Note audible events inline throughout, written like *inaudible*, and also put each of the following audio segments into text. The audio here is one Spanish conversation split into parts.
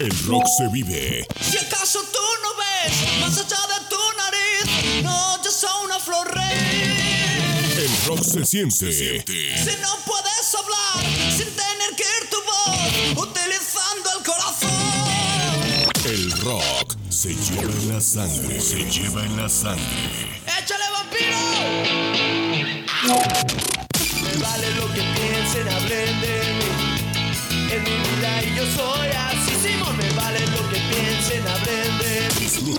El rock se vive. Si acaso tú no ves más allá de tu nariz, no yo soy una flor rey. El rock se siente. Si no puedes hablar sin tener que ir tu voz, utilizando el corazón. El rock se lleva en la sangre. Se lleva en la sangre. ¡Échale vampiro!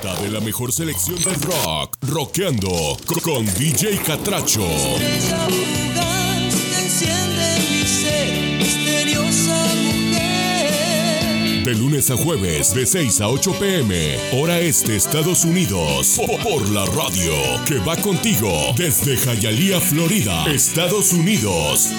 Disfruta de la mejor selección del rock. Rockeando co- con DJ Catracho. Estrella fugaz que enciende mi ser, misteriosa mujer. De lunes a jueves, de 6 a 8 pm, hora este, Estados Unidos. Po- Por la radio, que va contigo desde Hialeah, Florida, Estados Unidos.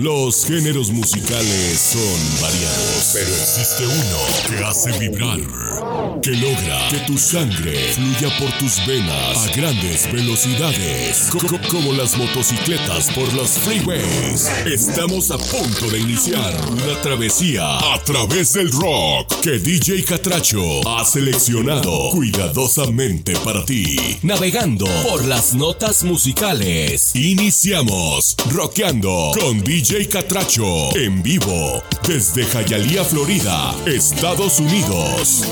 Los géneros musicales son variados, pero existe uno que hace vibrar, que logra que tu sangre fluya por tus venas a grandes velocidades, co- co- como las motocicletas por los freeways. Estamos a punto de iniciar una travesía a través del rock que DJ Catracho ha seleccionado cuidadosamente para ti, navegando por las notas musicales. Iniciamos rockeando con DJ Catracho en vivo desde Hialeah, Florida, Estados Unidos.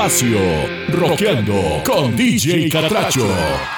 Espacio. Rockeando con DJ Catracho.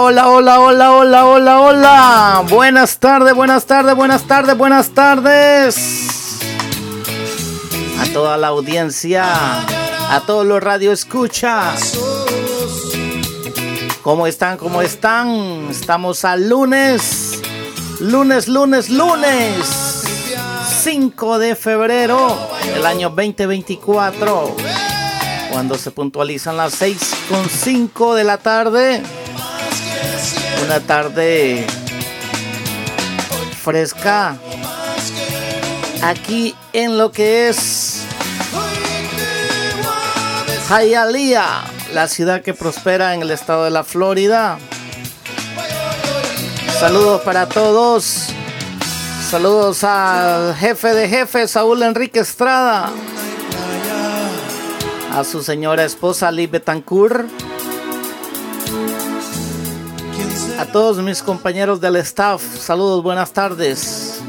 hola, hola, hola, hola, hola, hola, hola. Buenas tardes, buenas tardes, buenas tardes, buenas tardes. A toda la audiencia, a todos los radioescuchas. ¿Cómo están? ¿Cómo están? Estamos al lunes. Lunes, lunes, lunes. 5 de febrero del año 2024 cuando se puntualizan las 6 con 5 de la tarde. Una tarde fresca. Aquí en lo que es Hialeah, la ciudad que prospera en el estado de la Florida. Saludos para todos. Saludos al jefe de jefes, Saúl Enrique Estrada. A su señora esposa, Liz Betancourt. A todos mis compañeros del staff, saludos, buenas tardes.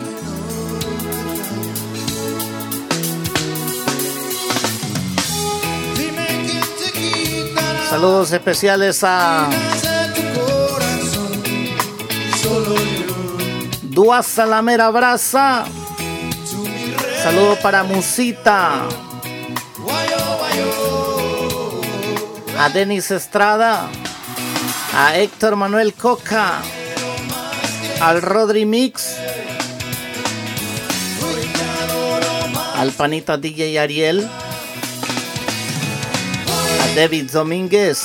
Saludos especiales a Dua Salamera Brasa. Saludos para Musita. A Denis Estrada. A Héctor Manuel Coca. Al Rodri Mix. Al Panita DJ Ariel. A David Domínguez.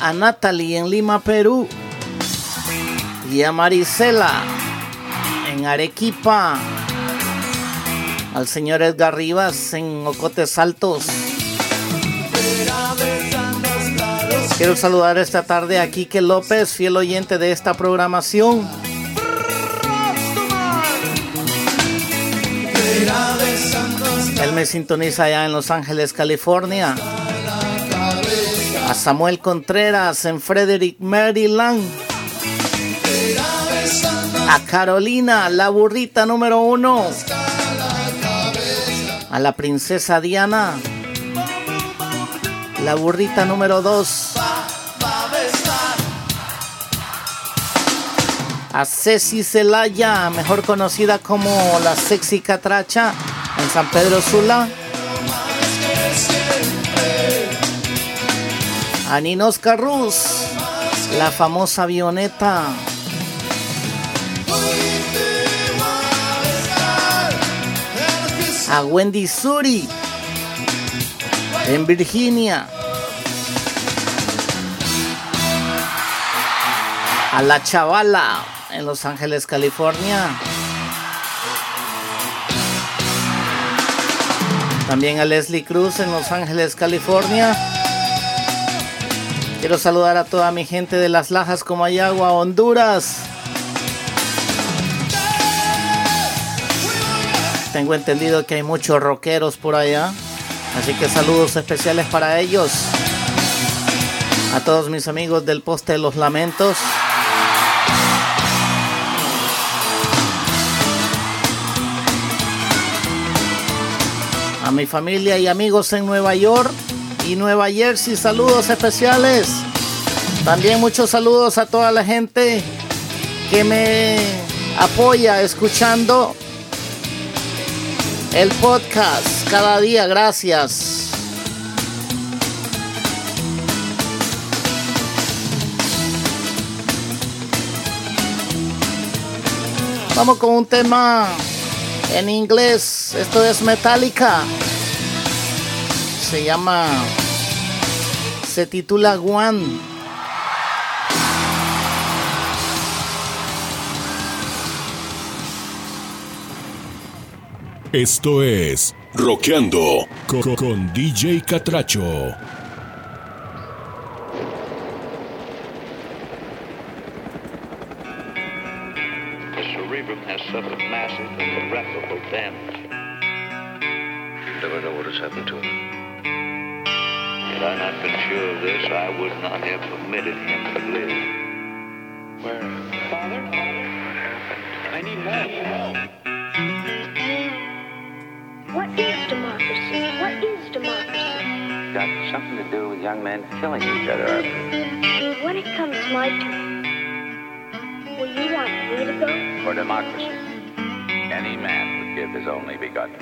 A Natalie en Lima, Perú. Y a Marisela en Arequipa. Al señor Edgar Rivas en Ocotes Altos. Quiero saludar esta tarde a Quique López, fiel oyente de esta programación. Él me sintoniza allá en Los Ángeles, California. A Samuel Contreras en Frederick, Maryland. A Carolina, la burrita número uno. A la princesa Diana. La burrita número dos. A Ceci Celaya, mejor conocida como la sexy catracha en San Pedro Sula. A Ninos Carrus, la famosa avioneta. A Wendy Suri en Virginia. A la chavala en Los Ángeles, California. También a Leslie Cruz en Los Ángeles, California. Quiero saludar a toda mi gente de Las Lajas, Comayagua, Honduras. Tengo entendido que hay muchos rockeros por allá. Así que saludos especiales para ellos. A todos mis amigos del Poste de los Lamentos. A mi familia y amigos en Nueva York y Nueva Jersey, saludos especiales. También muchos saludos a toda la gente que me apoya escuchando el podcast cada día, gracias. Vamos con un tema en inglés. Esto es Metallica. Se llama. Se titula One. Esto es Roqueando con, con DJ Catracho.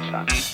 sunshine.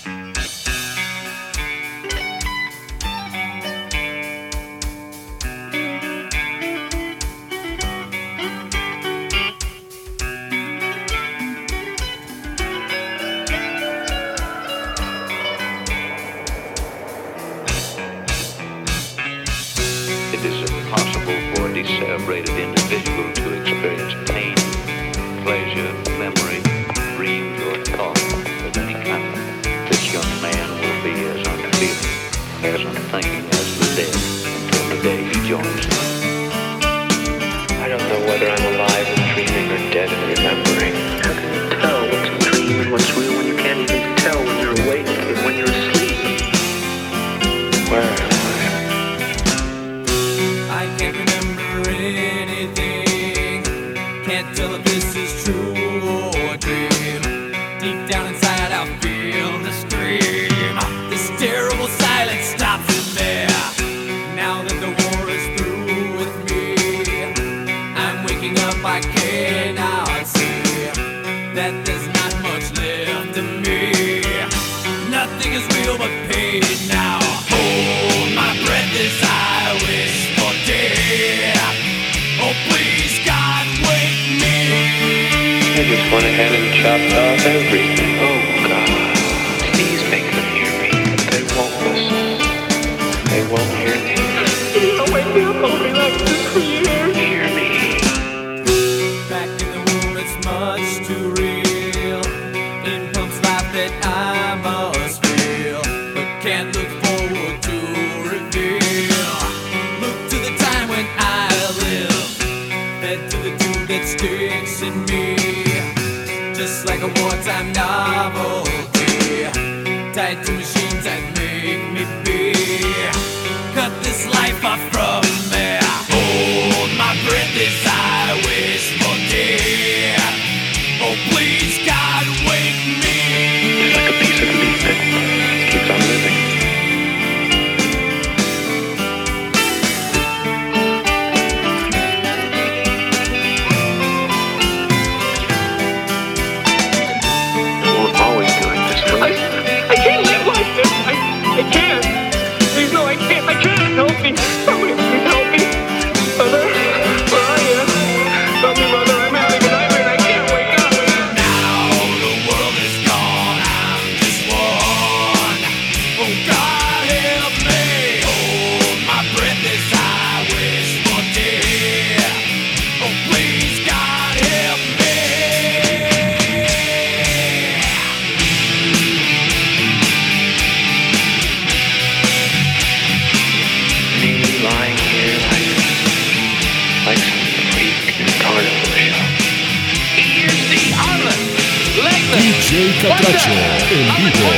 Cacho, en vivo,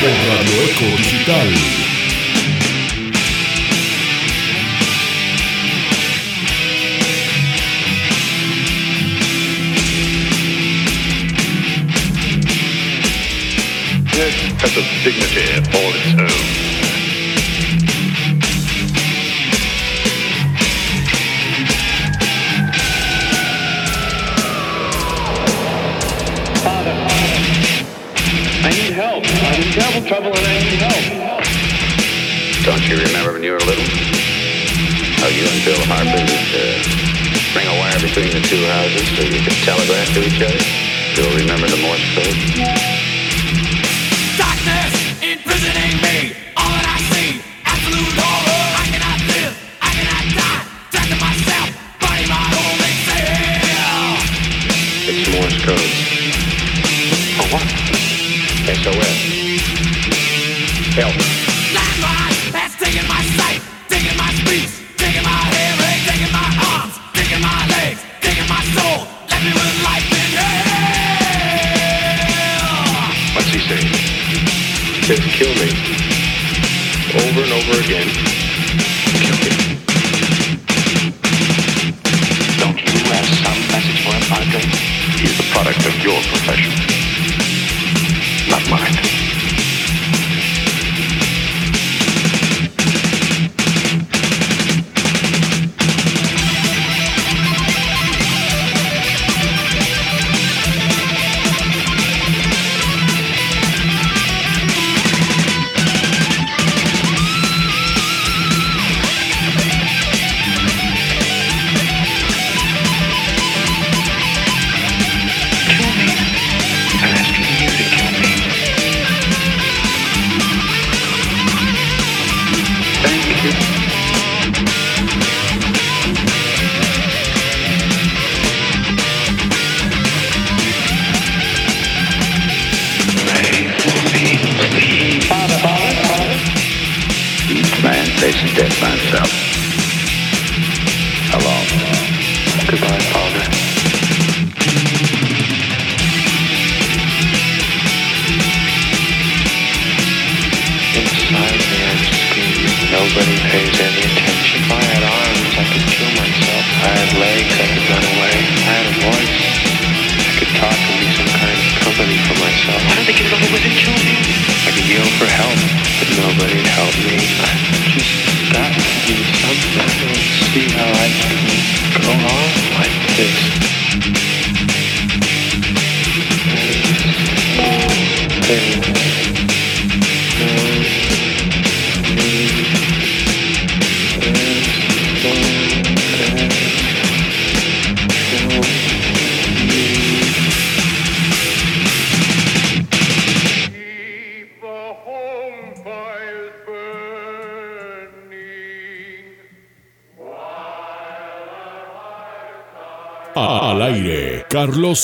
por Radio Eco Digital. This has a dignity all its own. Don't you remember when you were little? How you and Bill Harper would uh, bring a wire between the two houses so you could telegraph to each other? You'll remember the Morse code?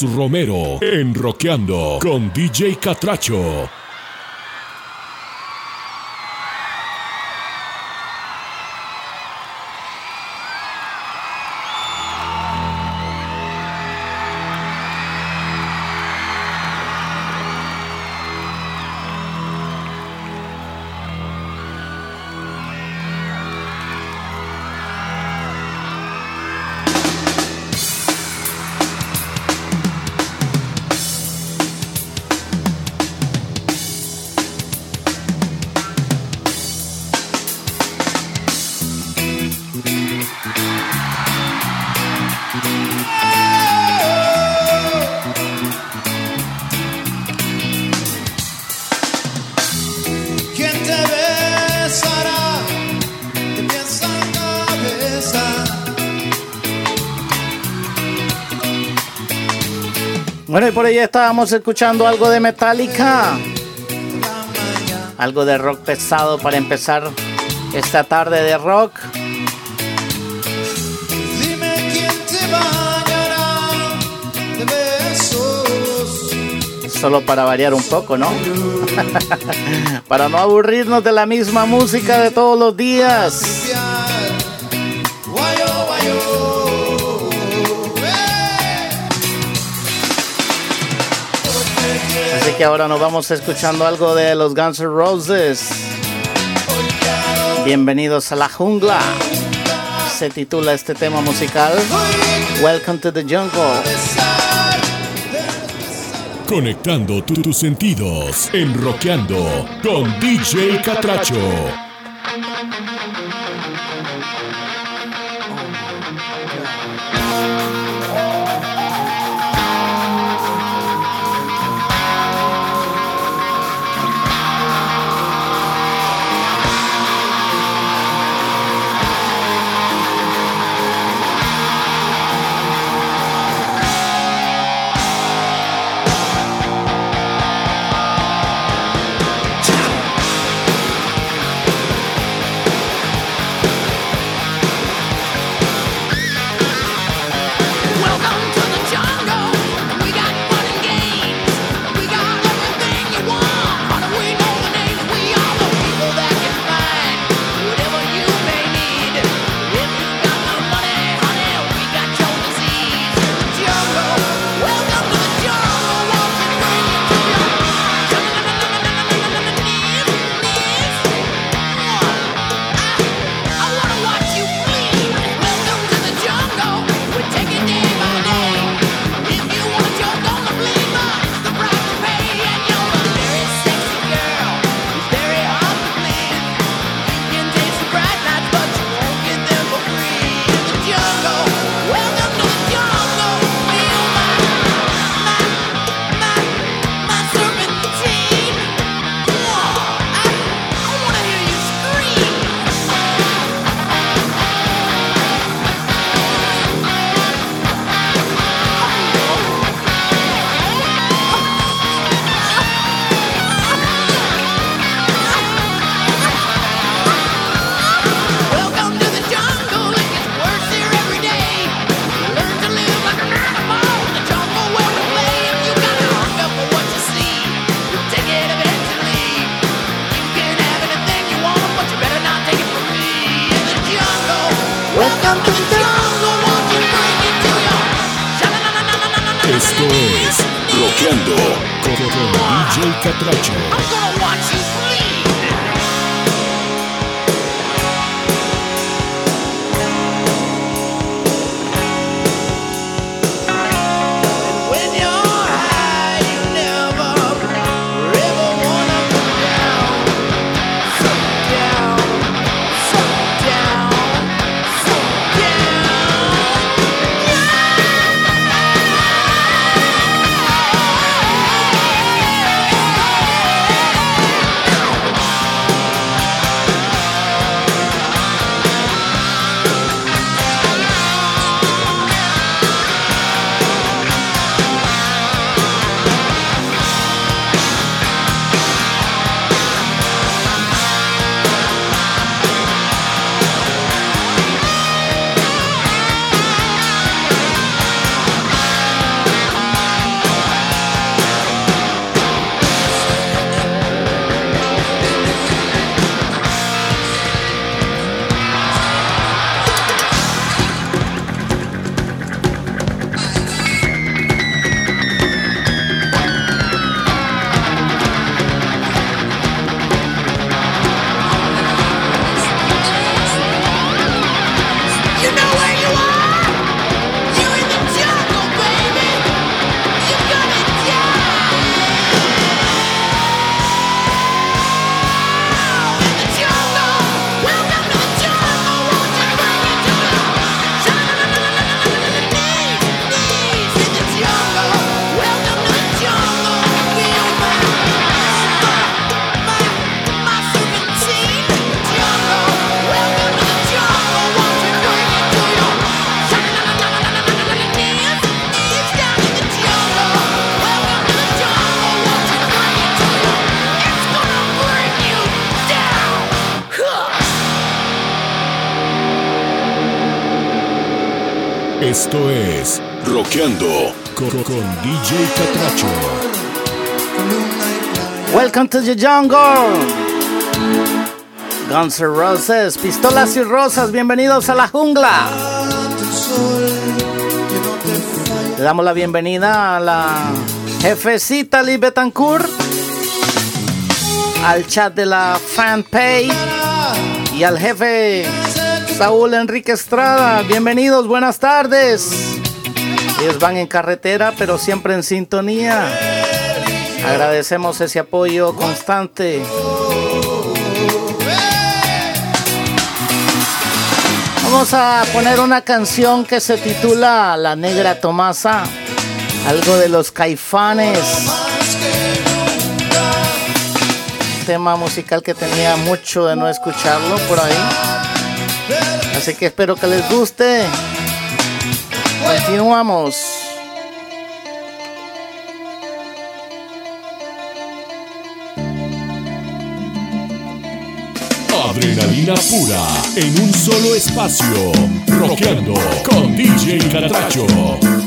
Romero en Roqueando con DJ Catracho. por ahí estábamos escuchando algo de Metallica. Algo de rock pesado para empezar esta tarde de rock. Solo para variar un poco, ¿no? *laughs* para no aburrirnos de la misma música de todos los días. que ahora nos vamos escuchando algo de los Guns N' Roses. Bienvenidos a la jungla. Se titula este tema musical Welcome to the Jungle. Conectando tus sentidos, enroqueando con DJ Catracho. Rockeando con, con DJ Catracho. To the jungle. Guns N' Roses, pistolas y rosas, bienvenidos a la jungla. Le damos la bienvenida a la jefecita Liz Betancourt, al chat de la fanpage y al jefe Saúl Enrique Estrada. Bienvenidos, buenas tardes. Ellos van en carretera, pero siempre en sintonía. Agradecemos ese apoyo constante. Vamos a poner una canción que se titula La Negra Tomasa, algo de los caifanes. Tema musical que tenía mucho de no escucharlo por ahí. Así que espero que les guste. Continuamos. Adrenalina pura en un solo espacio. Rockeando con DJ Catracho.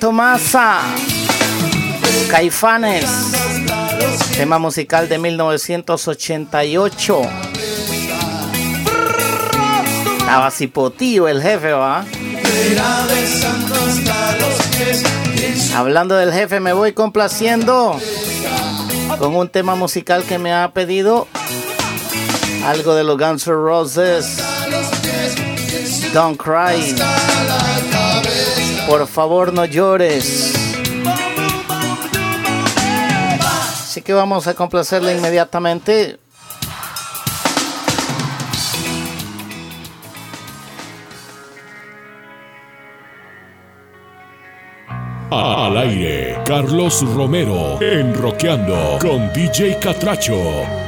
Tomasa, Caifanes, tema musical de 1988. Estaba el jefe, ¿va? Hablando del jefe, me voy complaciendo con un tema musical que me ha pedido algo de los Guns N' Roses. Don't cry. Por favor, no llores. Así que vamos a complacerle inmediatamente. Al aire, Carlos Romero, enroqueando con DJ Catracho.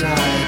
inside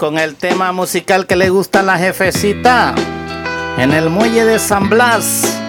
con el tema musical que le gusta a la jefecita en el muelle de San Blas.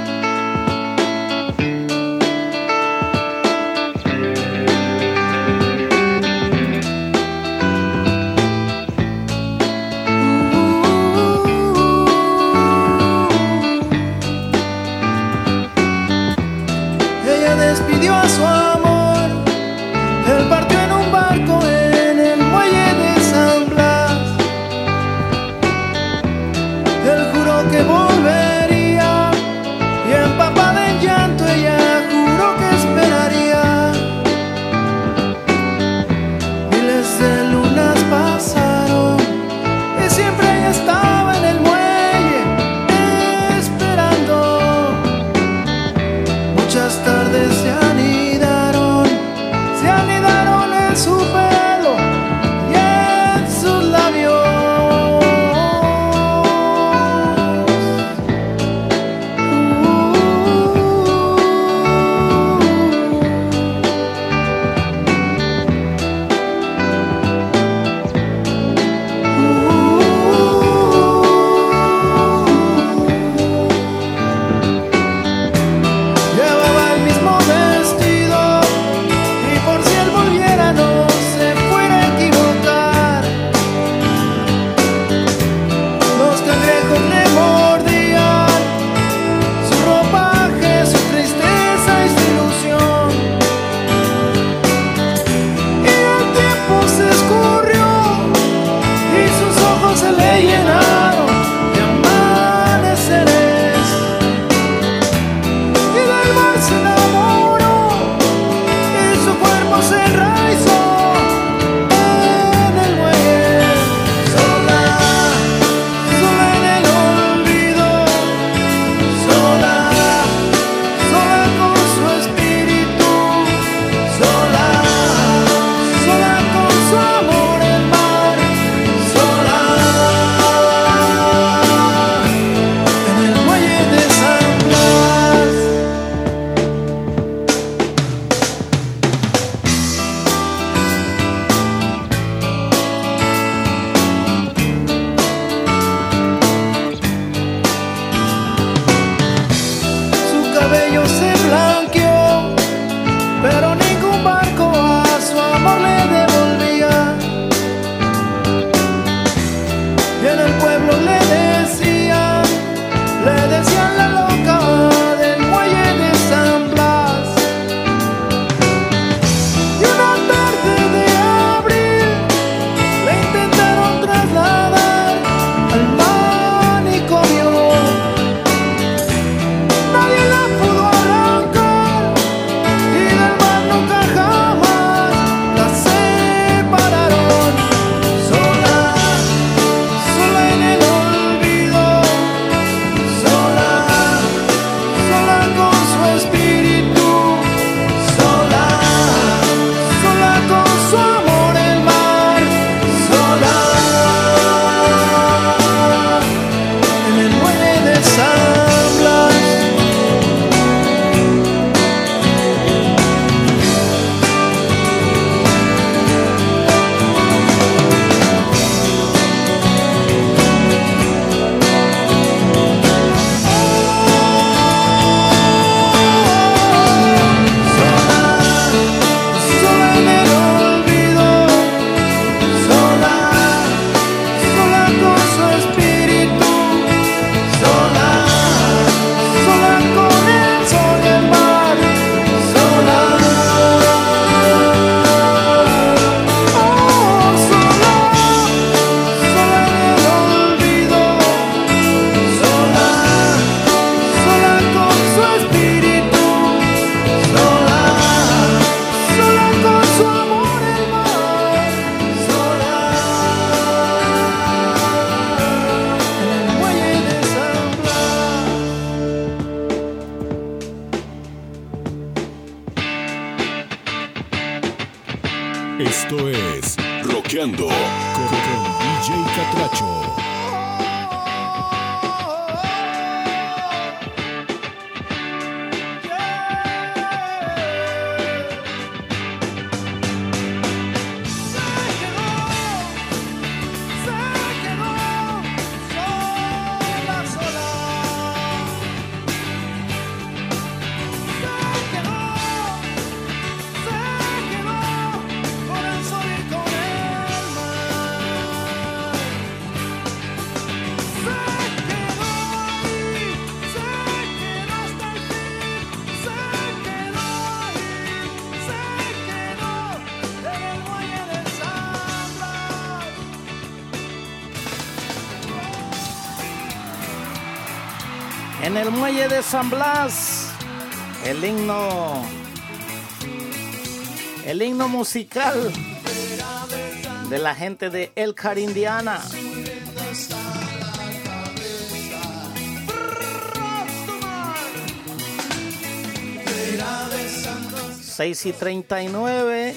San Blas, el himno, el himno musical de la gente de El Carindiana. Seis y treinta y nueve.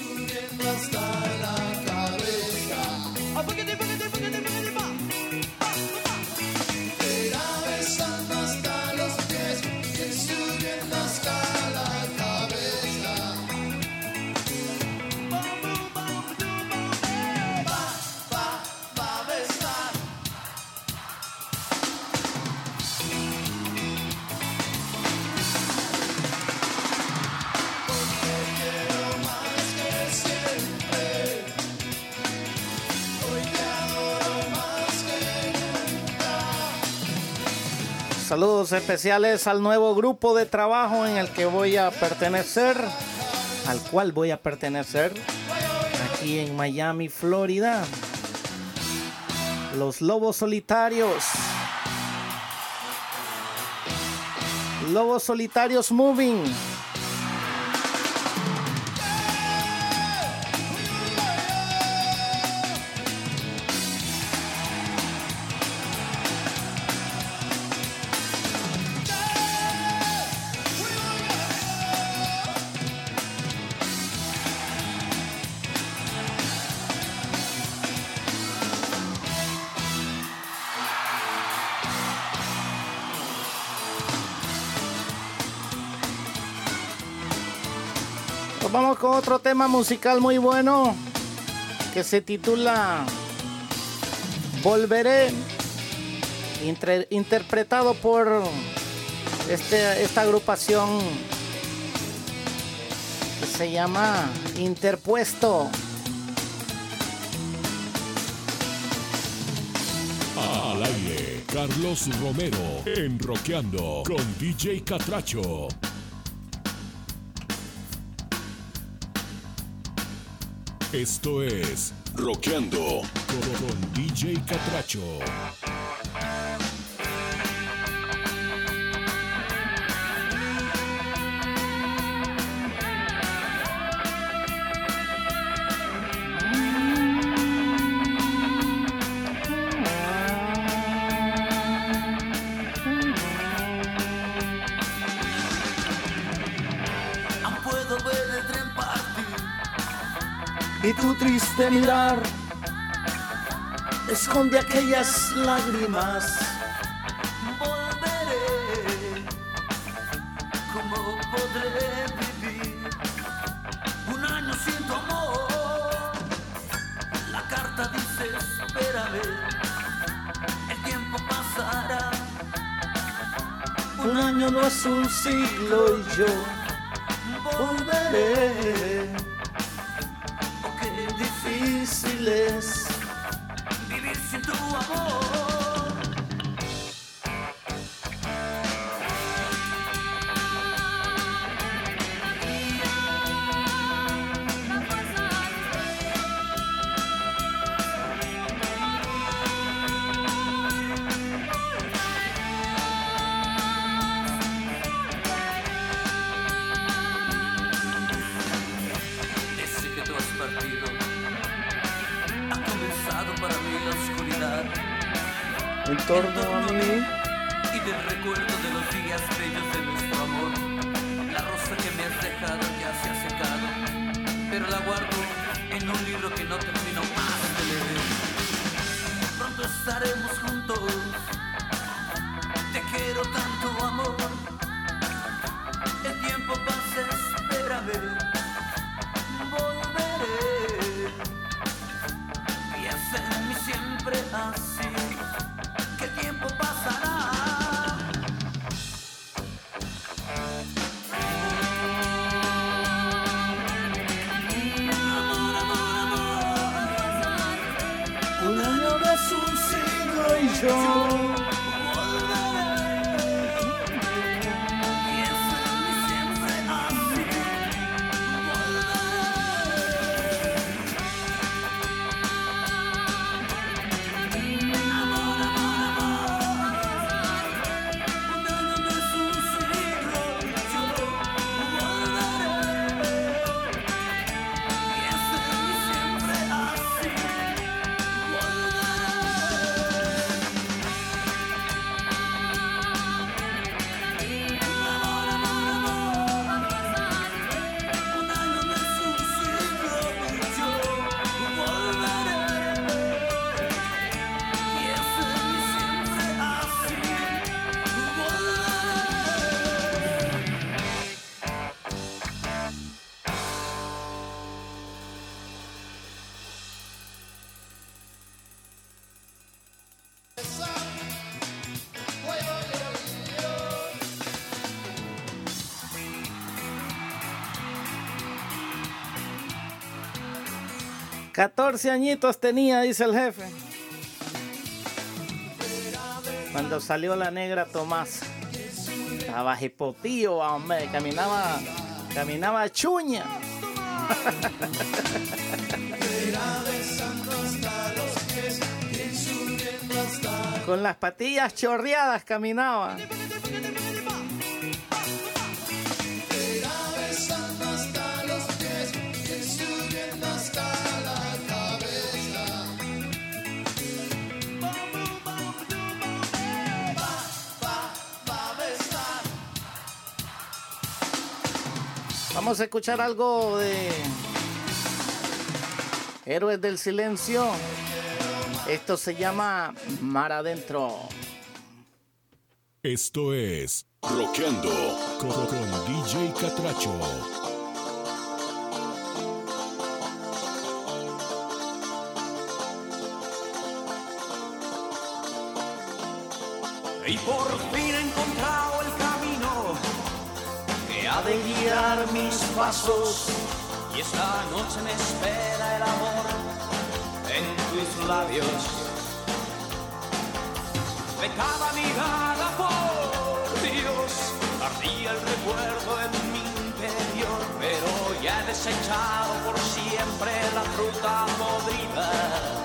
Especiales al nuevo grupo de trabajo en el que voy a pertenecer, al cual voy a pertenecer aquí en Miami, Florida. Los Lobos Solitarios. Lobos Solitarios Moving. Otro tema musical muy bueno que se titula Volveré, intre- interpretado por este, esta agrupación que se llama Interpuesto. Al aire, Carlos Romero en Roqueando con DJ Catracho. Esto es Roqueando con, DJ Catracho. Triste mirar. Esconde aquellas lágrimas. Volveré. ¿Cómo podré vivir Un año sin tu amor. La carta dice espérame. El tiempo pasará. Un año no es un siglo y yo volveré. 14 añitos tenía, dice el jefe. Cuando salió la negra Tomás. Estaba hipotío, hombre. Caminaba, caminaba chuña. *laughs* Con las patillas chorreadas caminaba. Vamos a escuchar algo de Héroes del Silencio. Esto se llama Mar Adentro. Esto es Roqueando con, con DJ Catracho. Y por fin he de guiar mis pasos. Y esta noche me espera el amor en tus labios. De cada mirada, por Dios, ardía el recuerdo en mi interior. Pero ya he desechado por siempre la fruta podrida.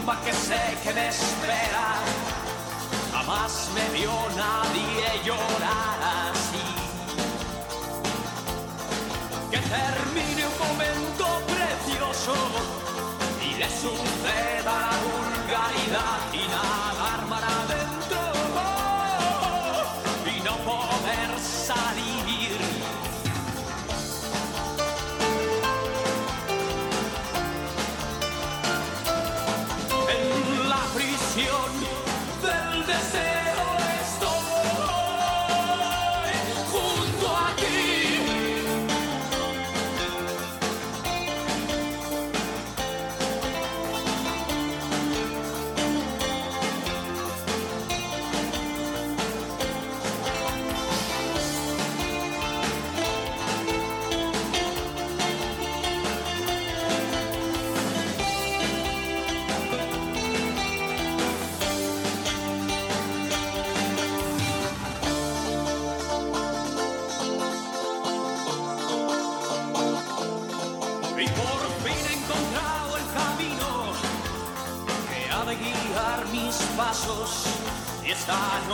Tumba que sé que me espera, jamás me vio nadie llorar así. Que termine un momento precioso y le suceda la vulgaridad y nadar mar adentro y no poder salir.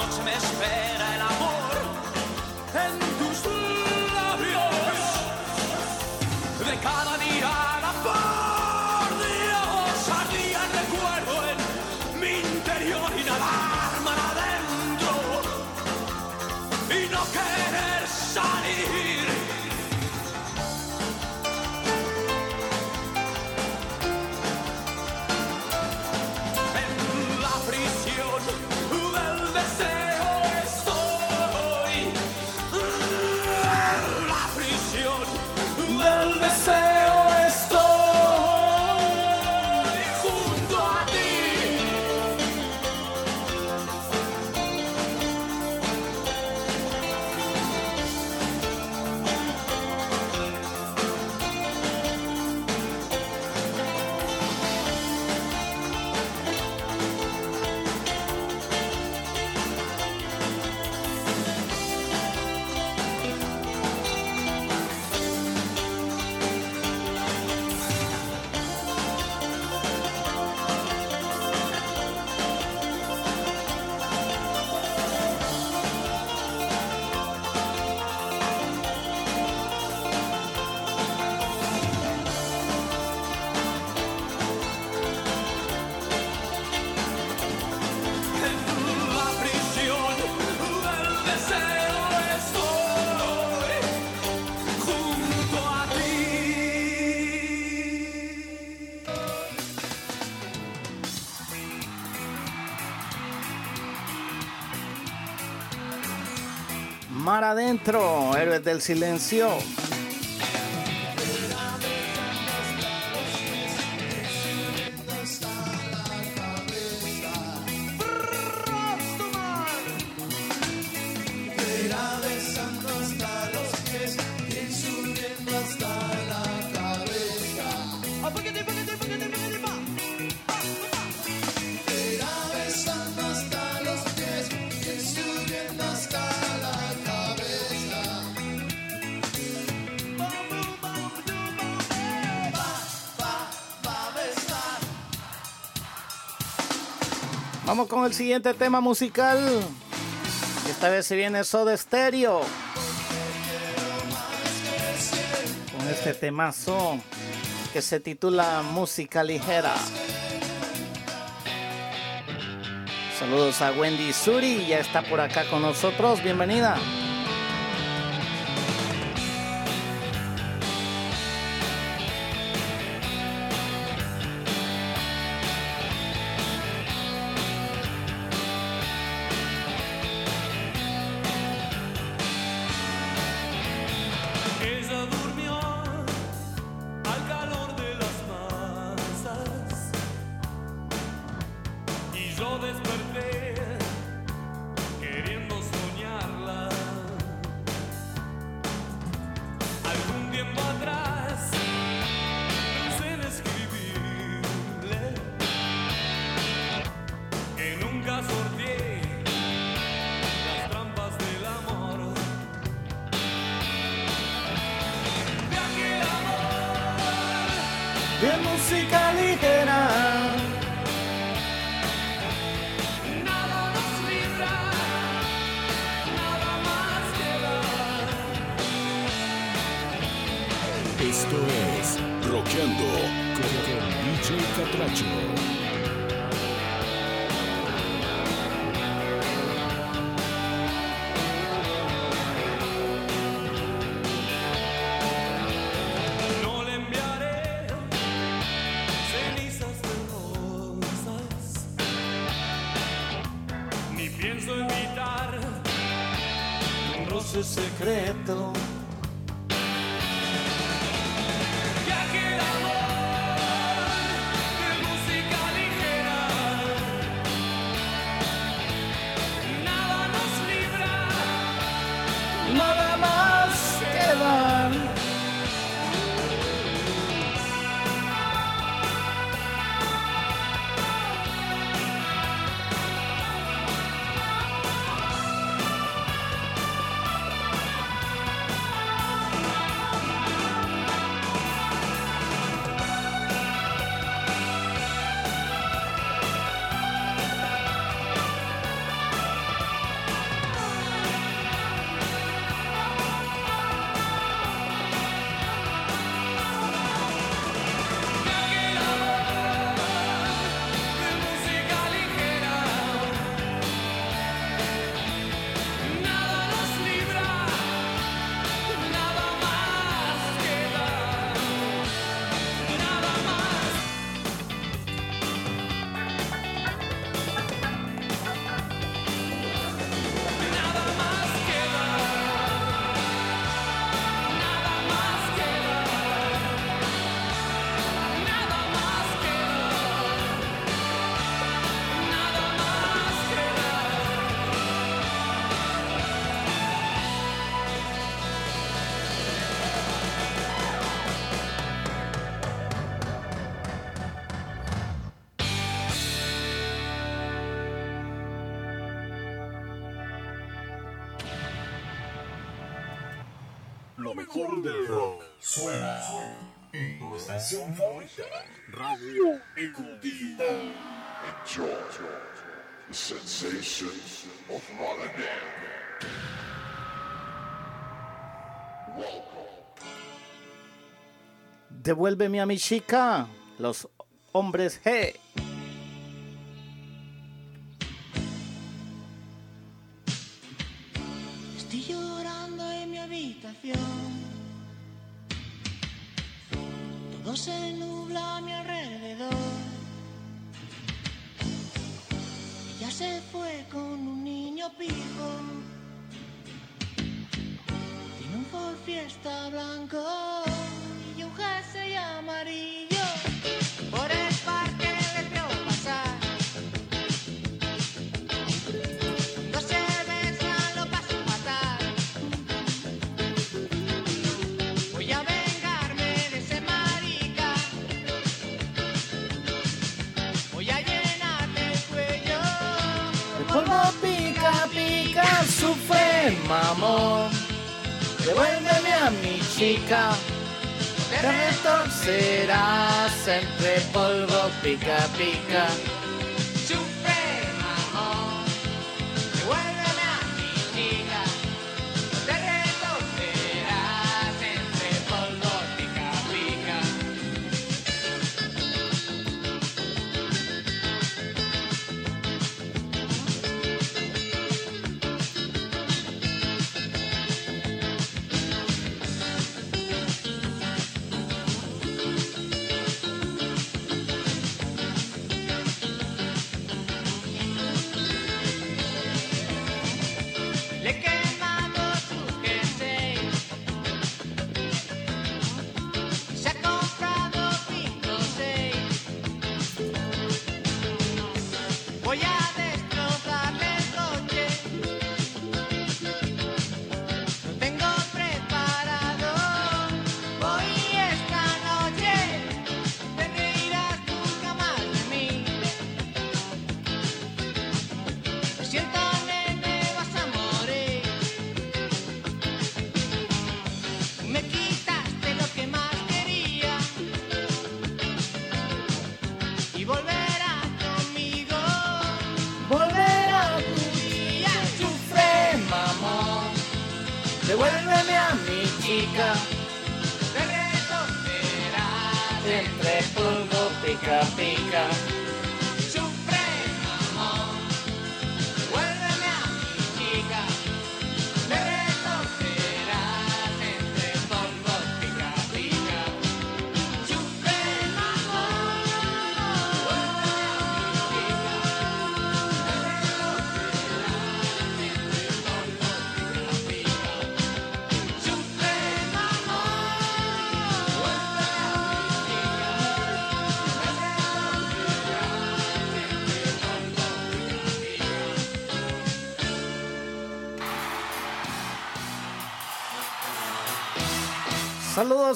Esta noche del silencio. Vamos con el siguiente tema musical. Esta vez se viene Soda Stereo. Con este temazo que se titula Música Ligera. Saludos a Wendy Suri, ya está por acá con nosotros. Bienvenida. Saludo, Coyote Lucho Catracho. the sensation of Maradam. Devuélveme a mi chica, los hombres G. Estoy llorando en mi habitación. Todo se nubla a mi alrededor. se fue con un niño pijo. Tiene un Ford Fiesta blanco y un jersey amarillo. chica sufre, mamón. Devuélveme a mi chica, te retorcerás entre polvo pica pica.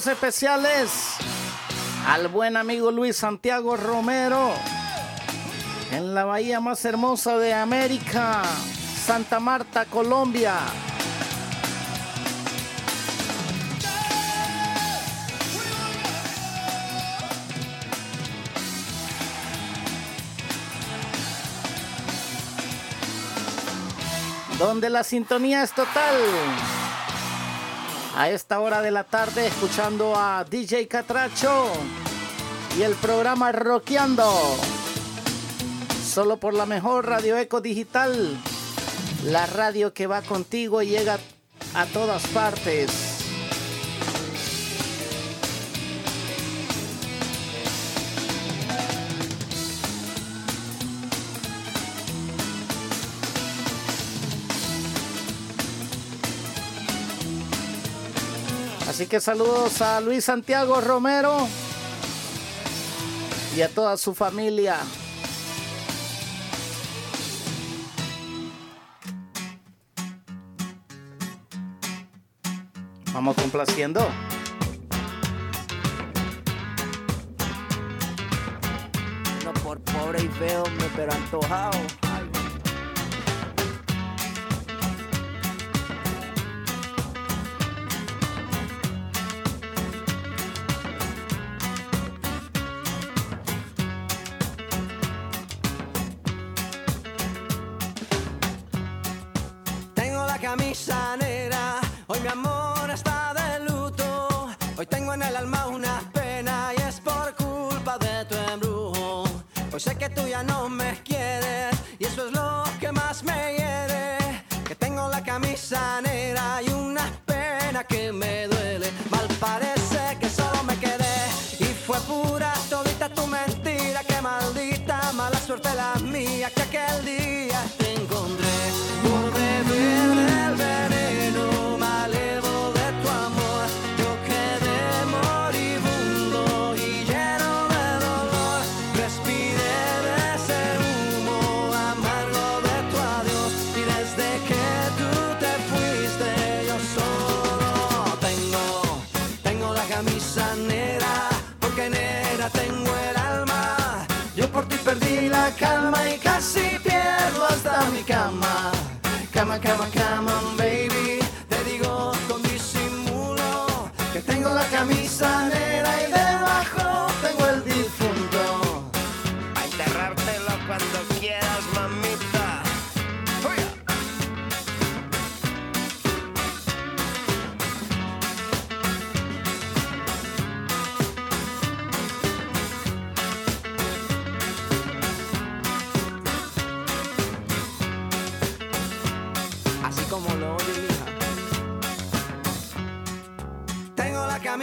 especiales al buen amigo Luis Santiago Romero en la bahía más hermosa de América, Santa Marta, Colombia. Donde la sintonía es total a esta hora de la tarde escuchando a DJ Catracho y el programa Roqueando. Solo por la mejor Radio Eco Digital, la radio que va contigo y llega a todas partes. Así que saludos a Luis Santiago Romero y a toda su familia. Vamos complaciendo. No por pobre y feo, hombre, pero antojado. que me la calma y casi pierdo hasta mi cama. Cama, cama, cama,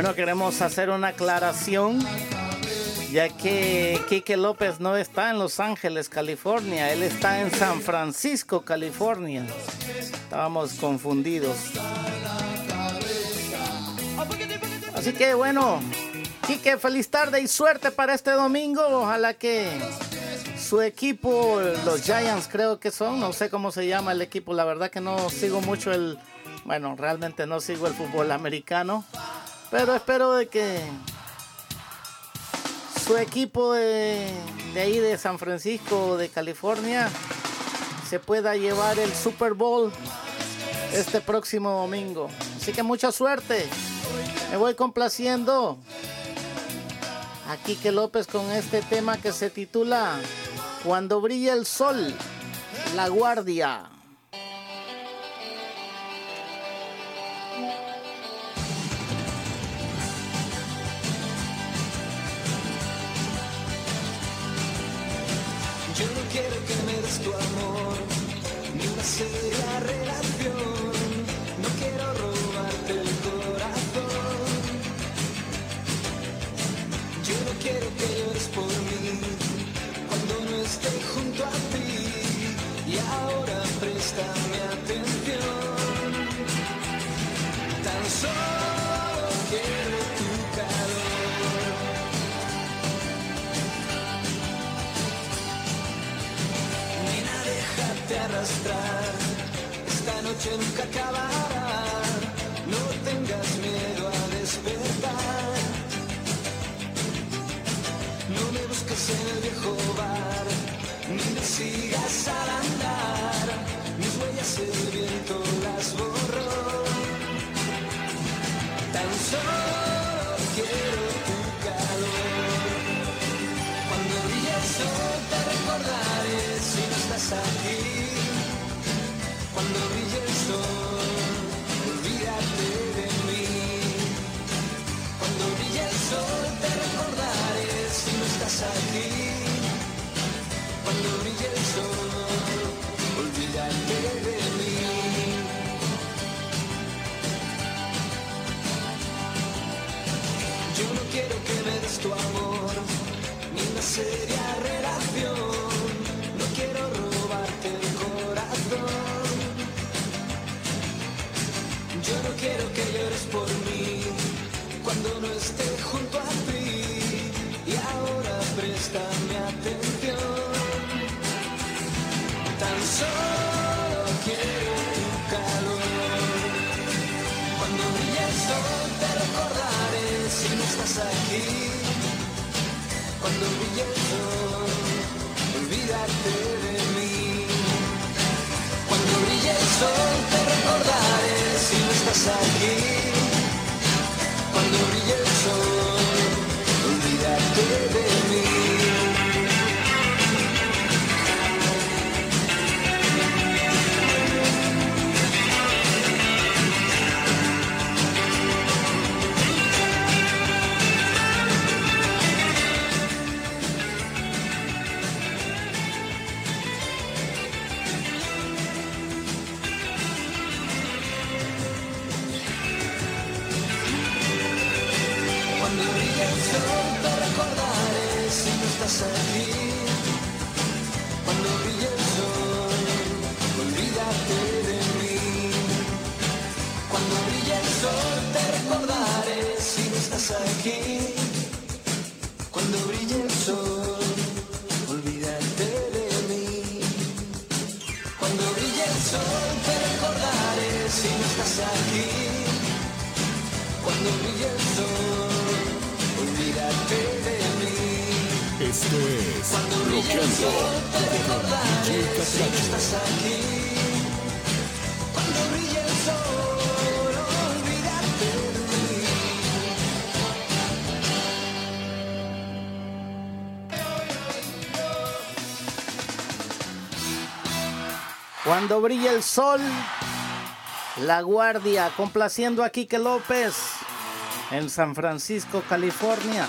Bueno, queremos hacer una aclaración, ya que Quique López no está en Los Ángeles, California, él está en San Francisco, California. Estábamos confundidos. Así que bueno, Quique, feliz tarde y suerte para este domingo. Ojalá que su equipo, los Giants creo que son, no sé cómo se llama el equipo, la verdad que no sigo mucho el, bueno, realmente no sigo el fútbol americano. Pero espero de que su equipo de, ahí de San Francisco, de California, se pueda llevar el Super Bowl este próximo domingo. Así que mucha suerte. Me voy complaciendo a Quique López con este tema que se titula Cuando brilla el sol, la guardia. Quiero que me des tu amor, ni una seria Esta noche nunca acabará. No tengas miedo a despertar. No me busques en el viejo bar. Ni me sigas al andar. Mis huellas el viento las borró. Tan solo quiero tu calor. Cuando brille el sol te recordaré si no estás aquí. cuando brille el olvídate de mí. Yo no quiero que me des tu amor, ni una seria relación, no quiero robarte el corazón. Yo no quiero que llores por mí. Presta mi atención. Tan solo quiero tu calor. Cuando brille el sol te recordaré si no estás aquí. Cuando brille el sol, olvídate de mí. Cuando brille el sol te recordaré si no estás aquí. Cuando brilla el sol, La Guardia, complaciendo a Quique López en San Francisco, California.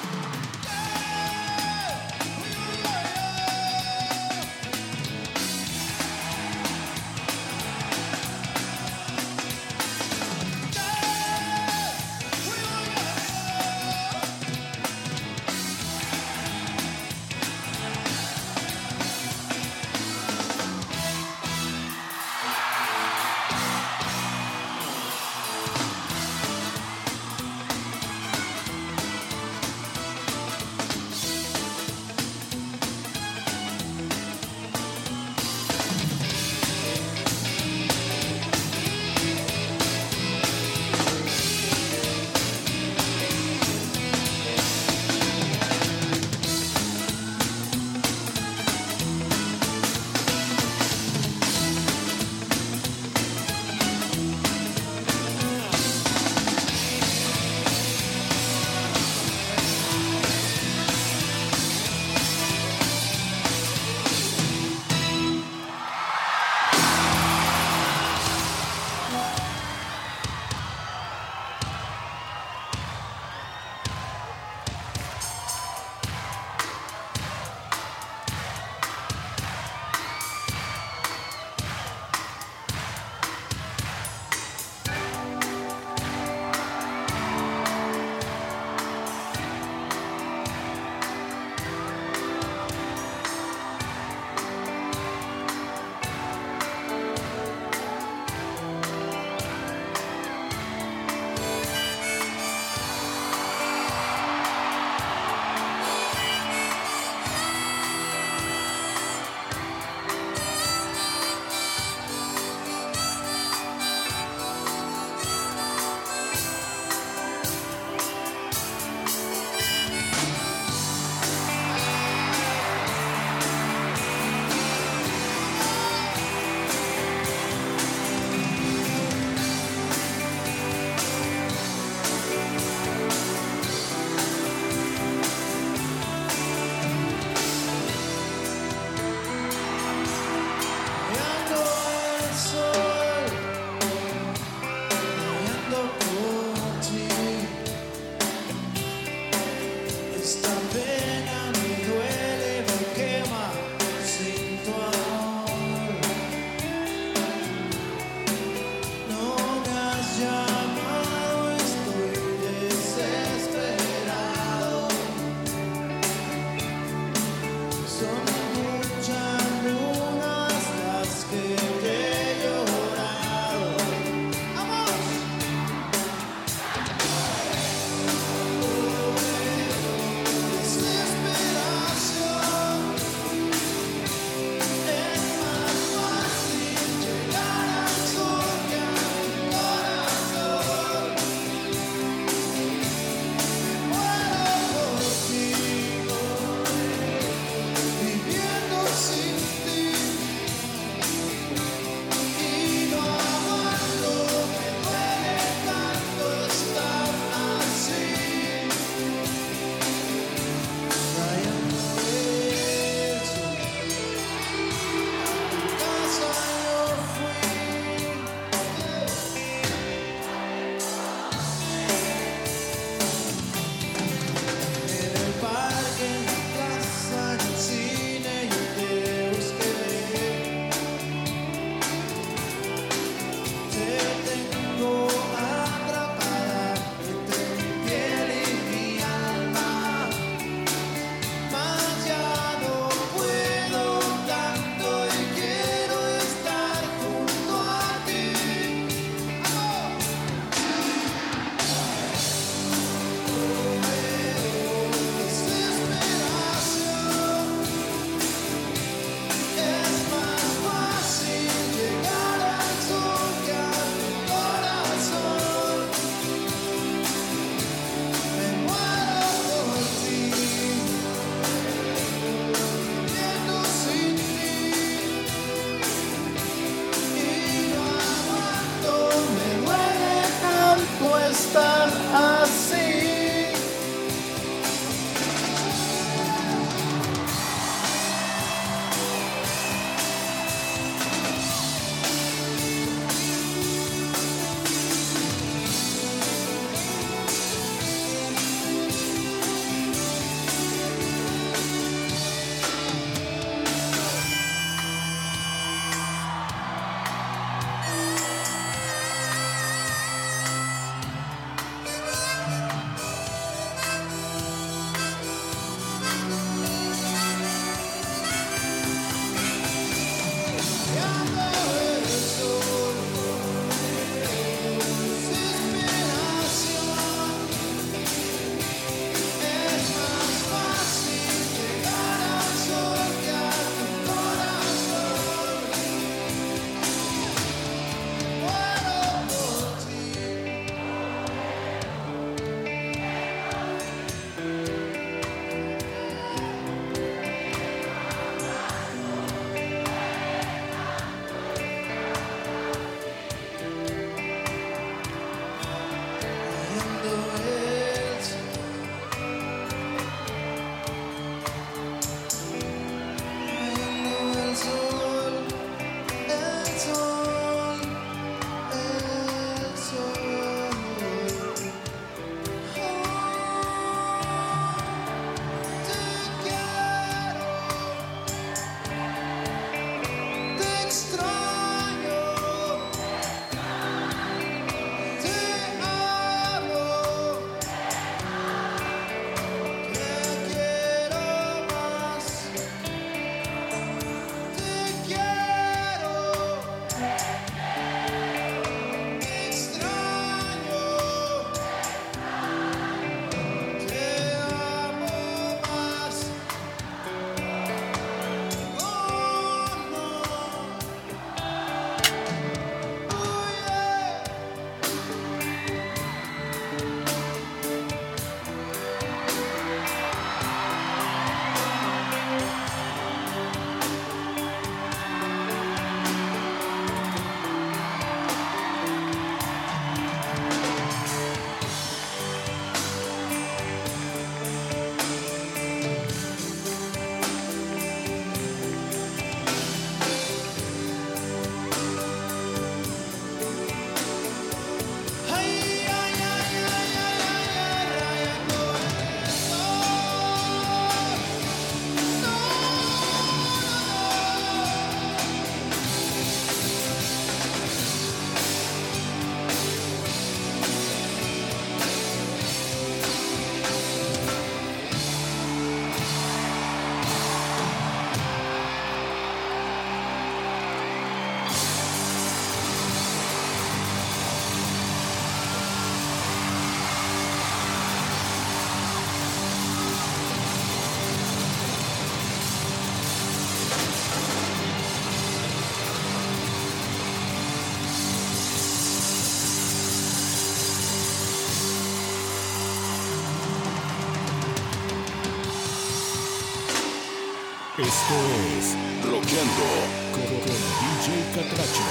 DJ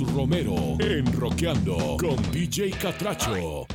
Romero en Roqueando con DJ Catracho.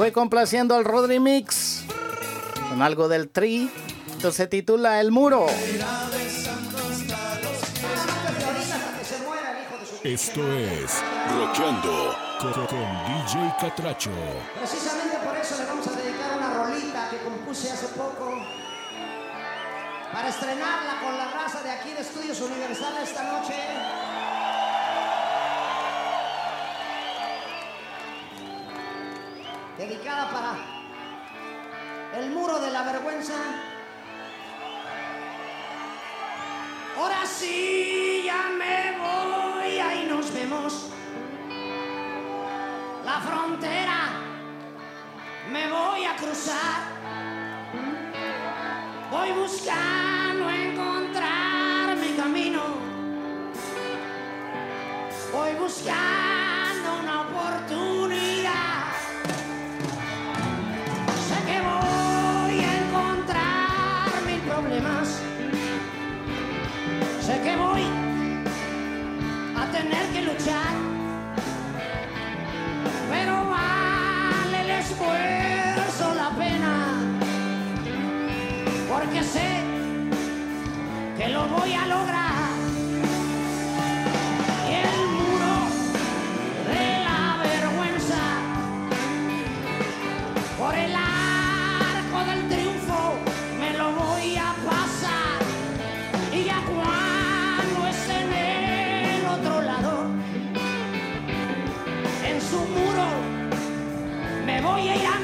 Voy complaciendo al Rodri Mix con algo del Tri. Esto se titula El Muro. Esto es Roqueando con, con DJ Catracho. Precisamente por eso le vamos a dedicar una rolita que compuse hace poco para estrenarla con la raza de aquí de Estudios Universal esta noche. Dedicada para el muro de la vergüenza. Ahora sí, ya me voy, ahí nos vemos. La frontera me voy a cruzar. Voy buscando encontrar mi camino. Voy buscando una oportunidad. Tener que luchar. Pero vale el esfuerzo, la pena porque sé que lo voy a lograr.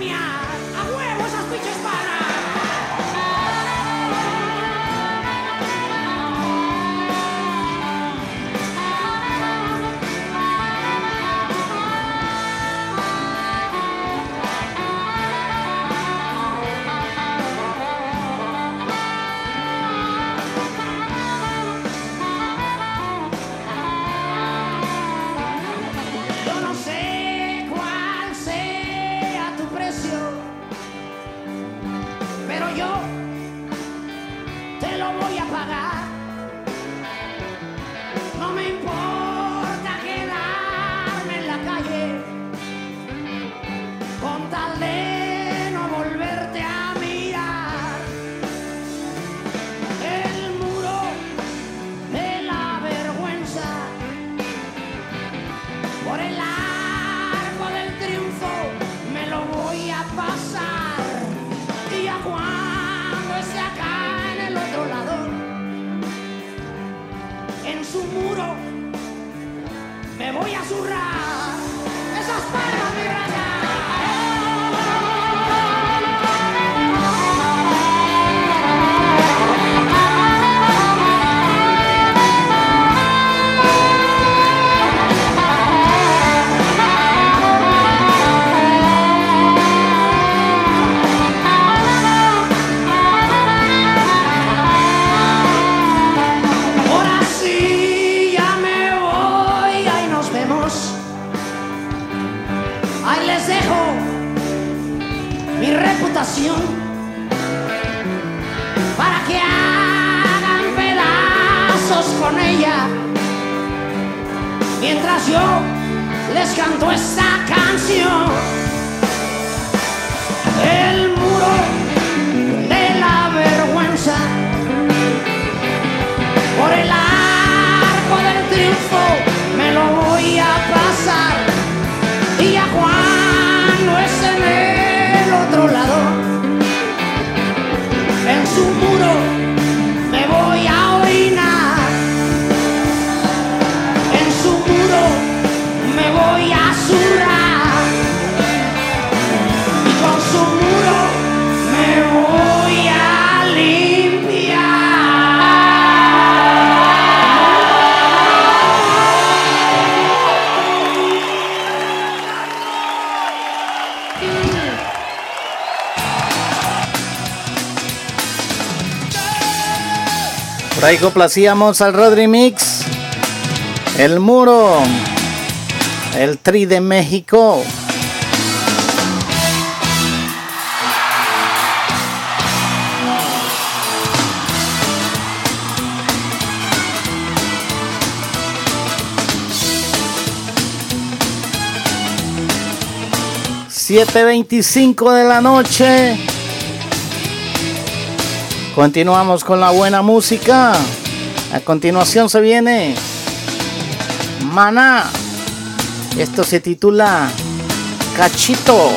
Voy Ahí complacíamos al Rodri Mix, el muro, el tri de México. Siete veinticinco de la noche. Continuamos con la buena música. A continuación se viene Maná. Esto se titula Cachito.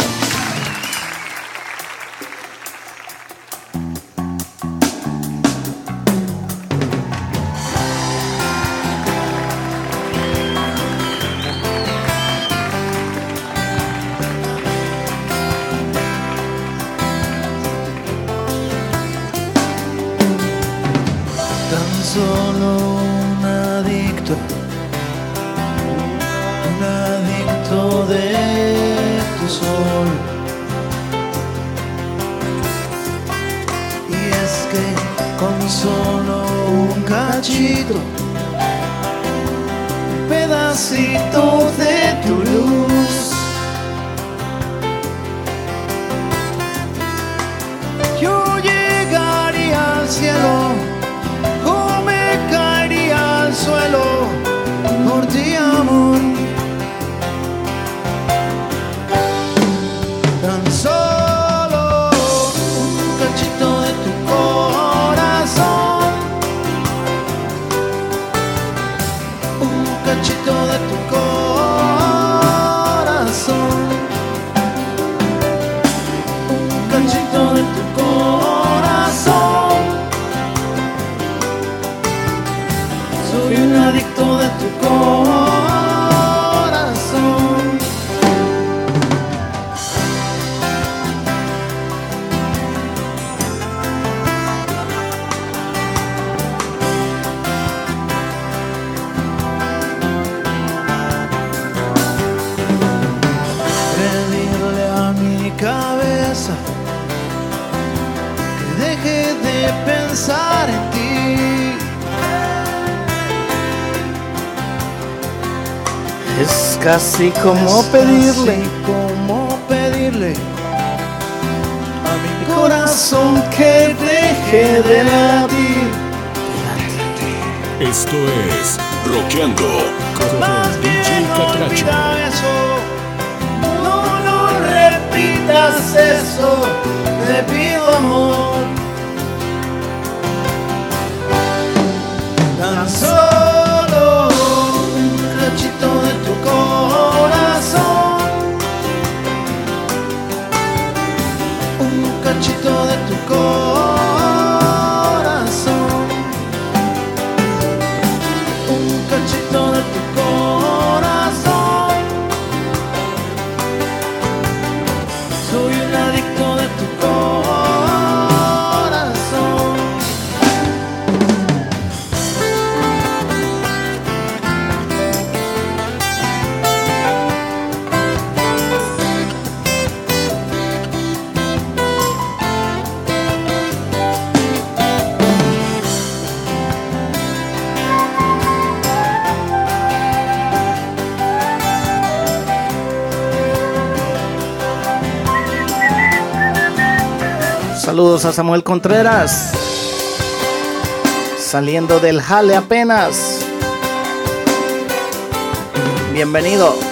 casi como pedirle, como pedirle a mi corazón que deje de latir. Esto es Roqueando Samuel Contreras. Saliendo del jale apenas. Bienvenido.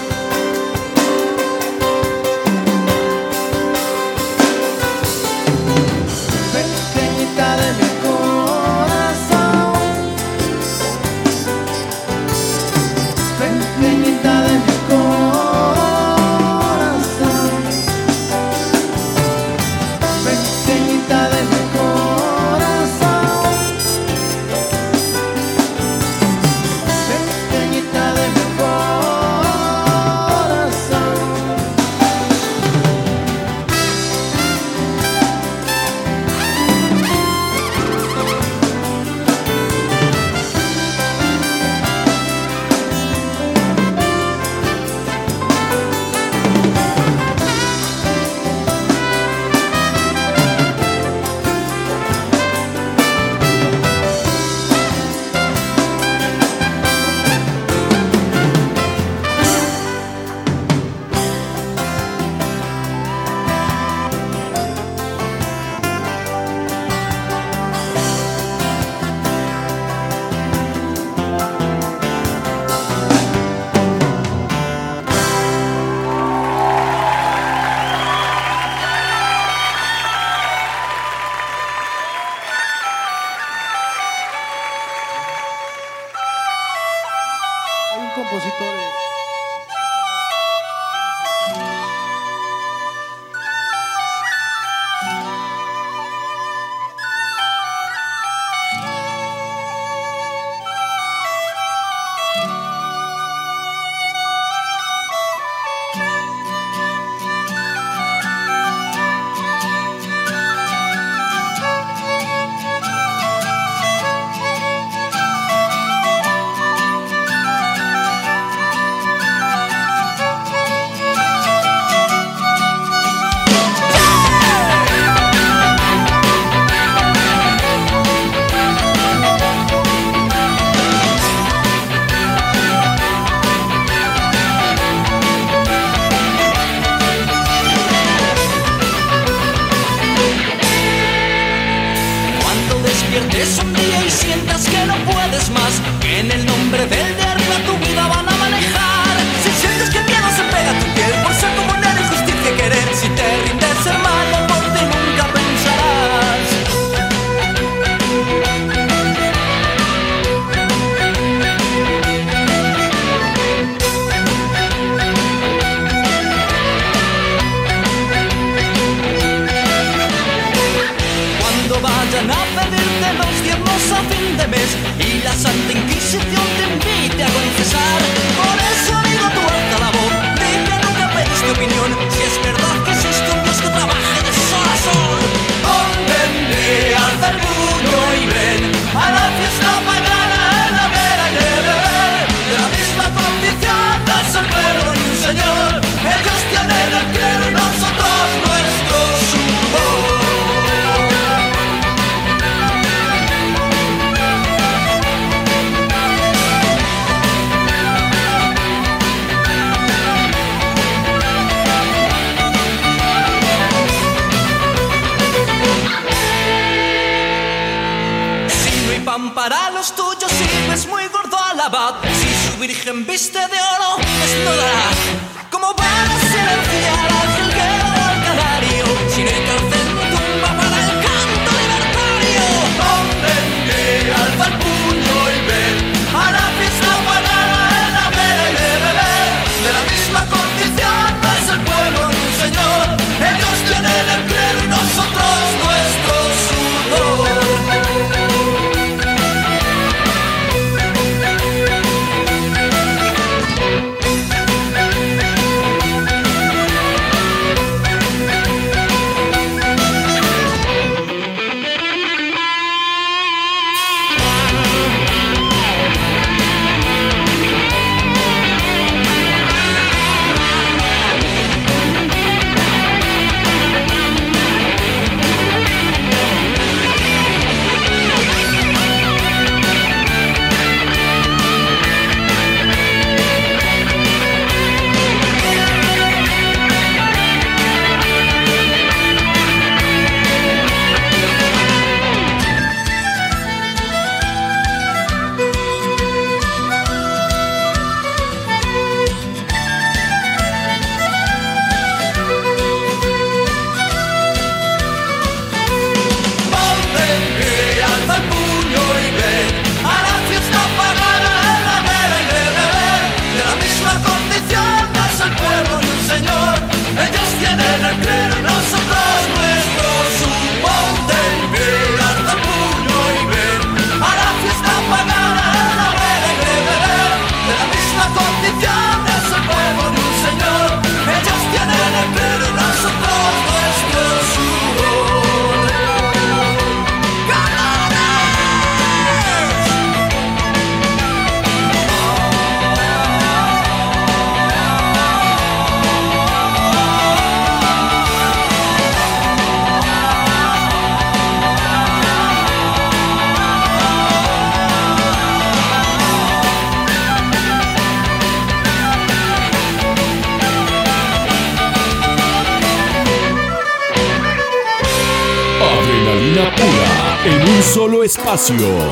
Solo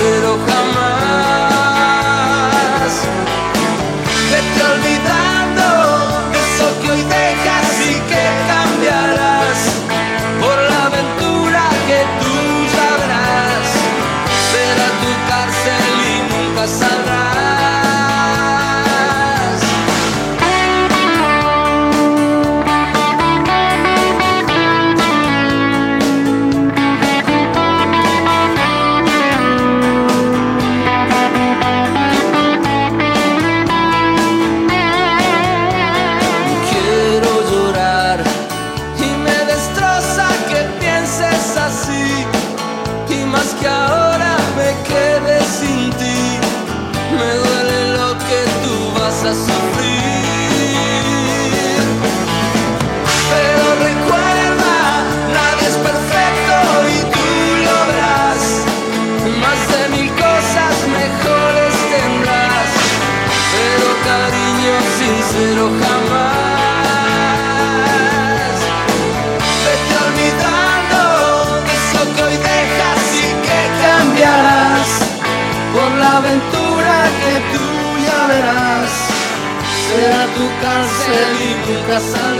little coração.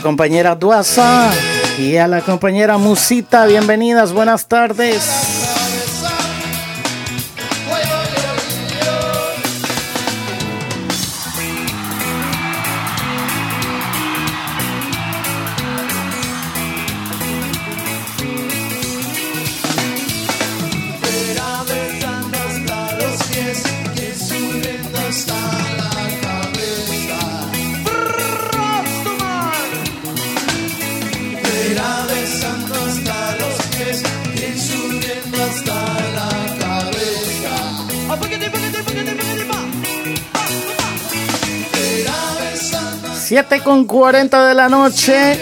compañera Duaza y a la compañera Musita. Bienvenidas, buenas tardes. con 40 de la noche.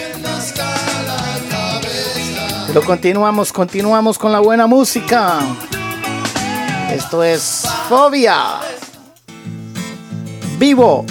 Pero continuamos, continuamos con la buena música. Esto es Fobia. Vivo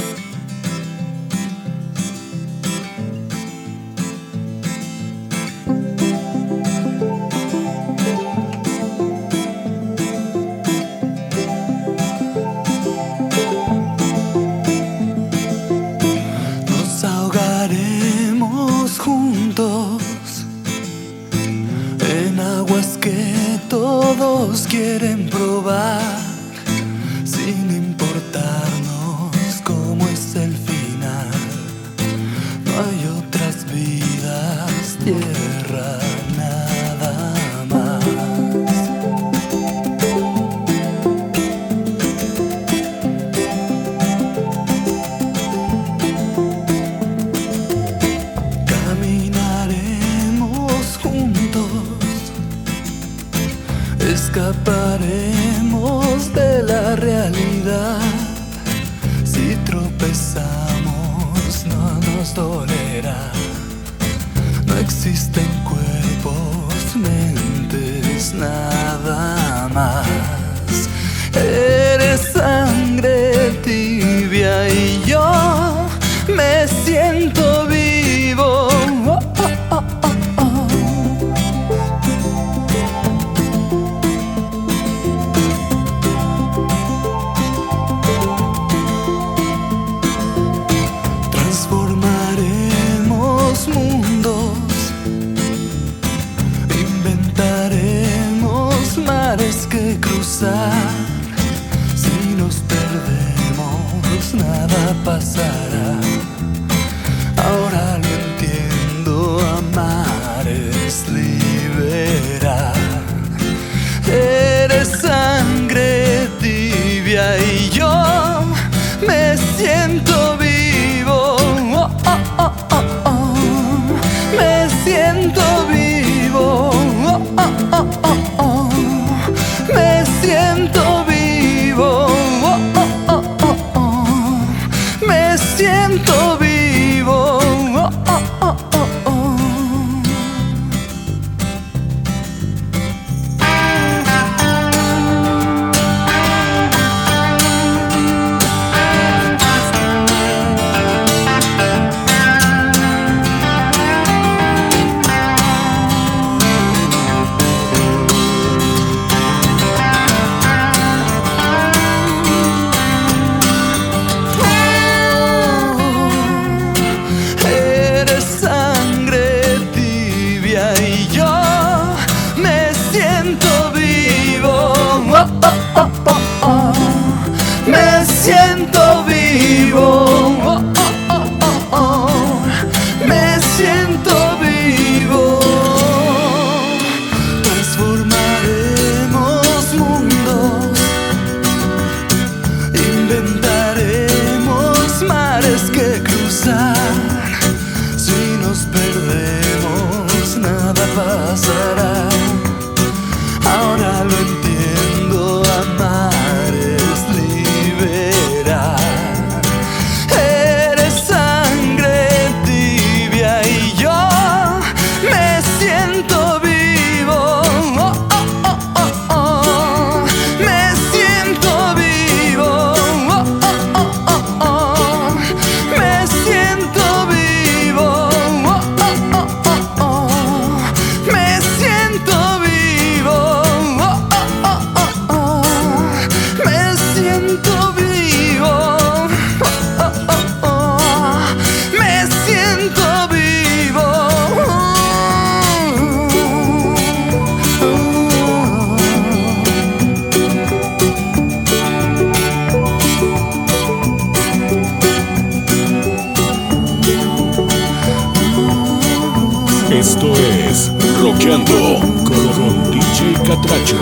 mezclando con DJ Catracho.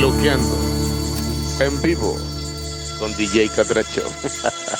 Loqueando en vivo con DJ Catracho. *laughs*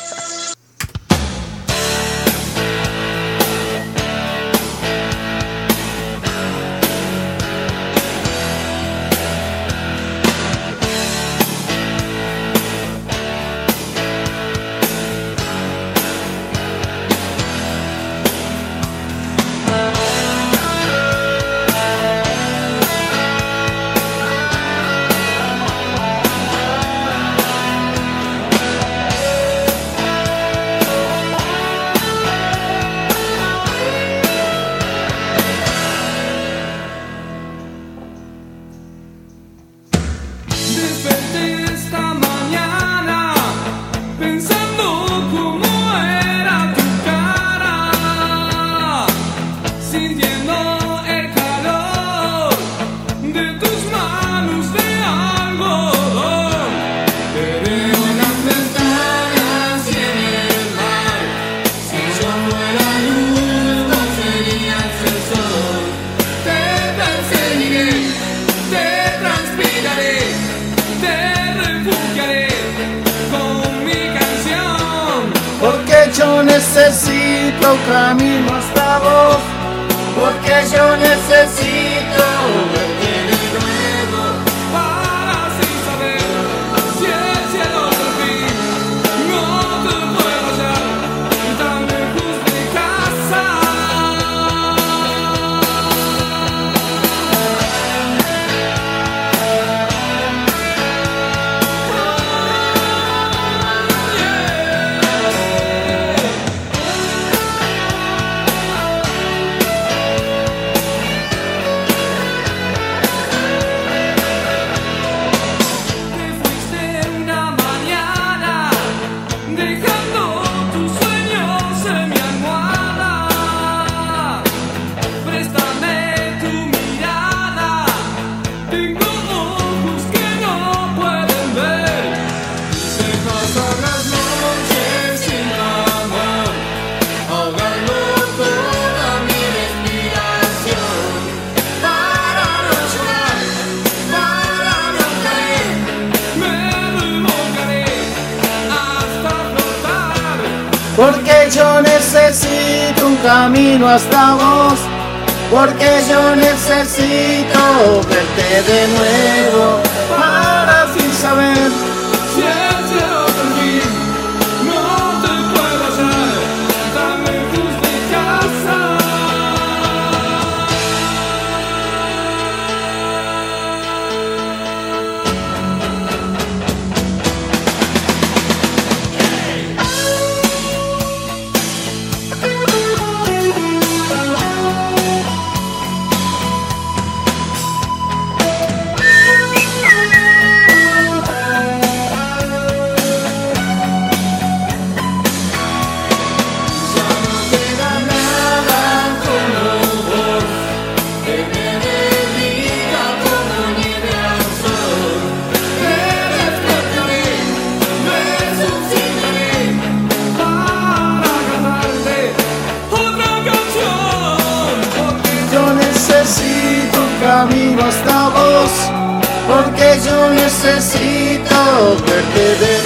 necesito verte de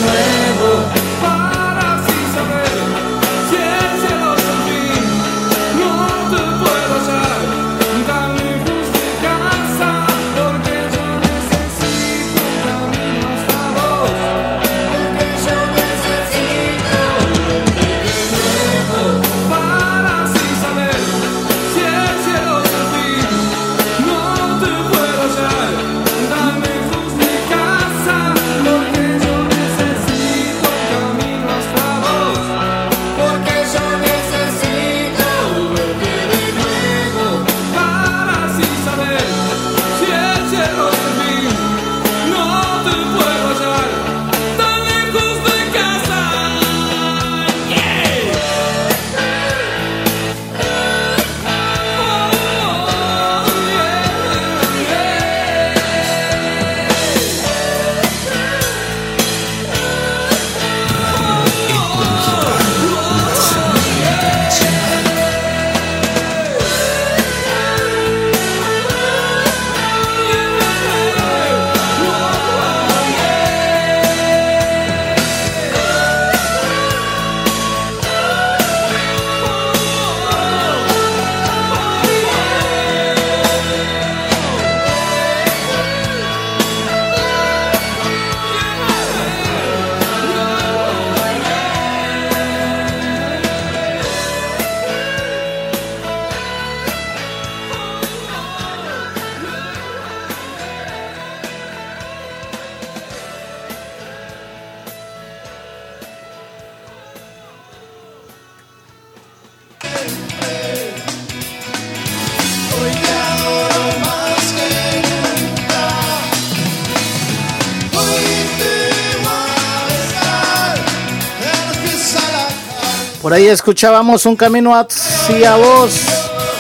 Escuchábamos un camino hacia vos,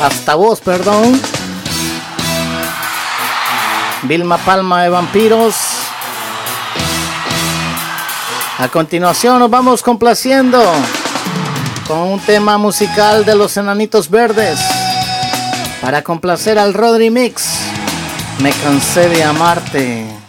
hasta vos, perdón. Vilma Palma de Vampiros. A continuación nos vamos complaciendo con un tema musical de los Enanitos Verdes. Para complacer al Rodri Mix, me cansé de amarte.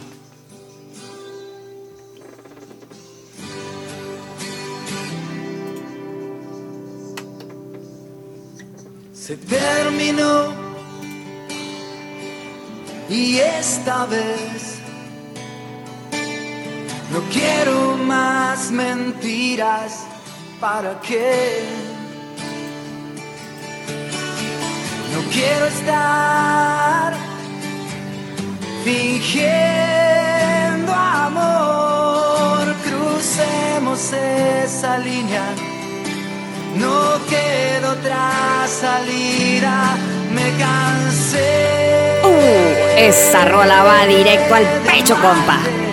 directo al pecho, compa.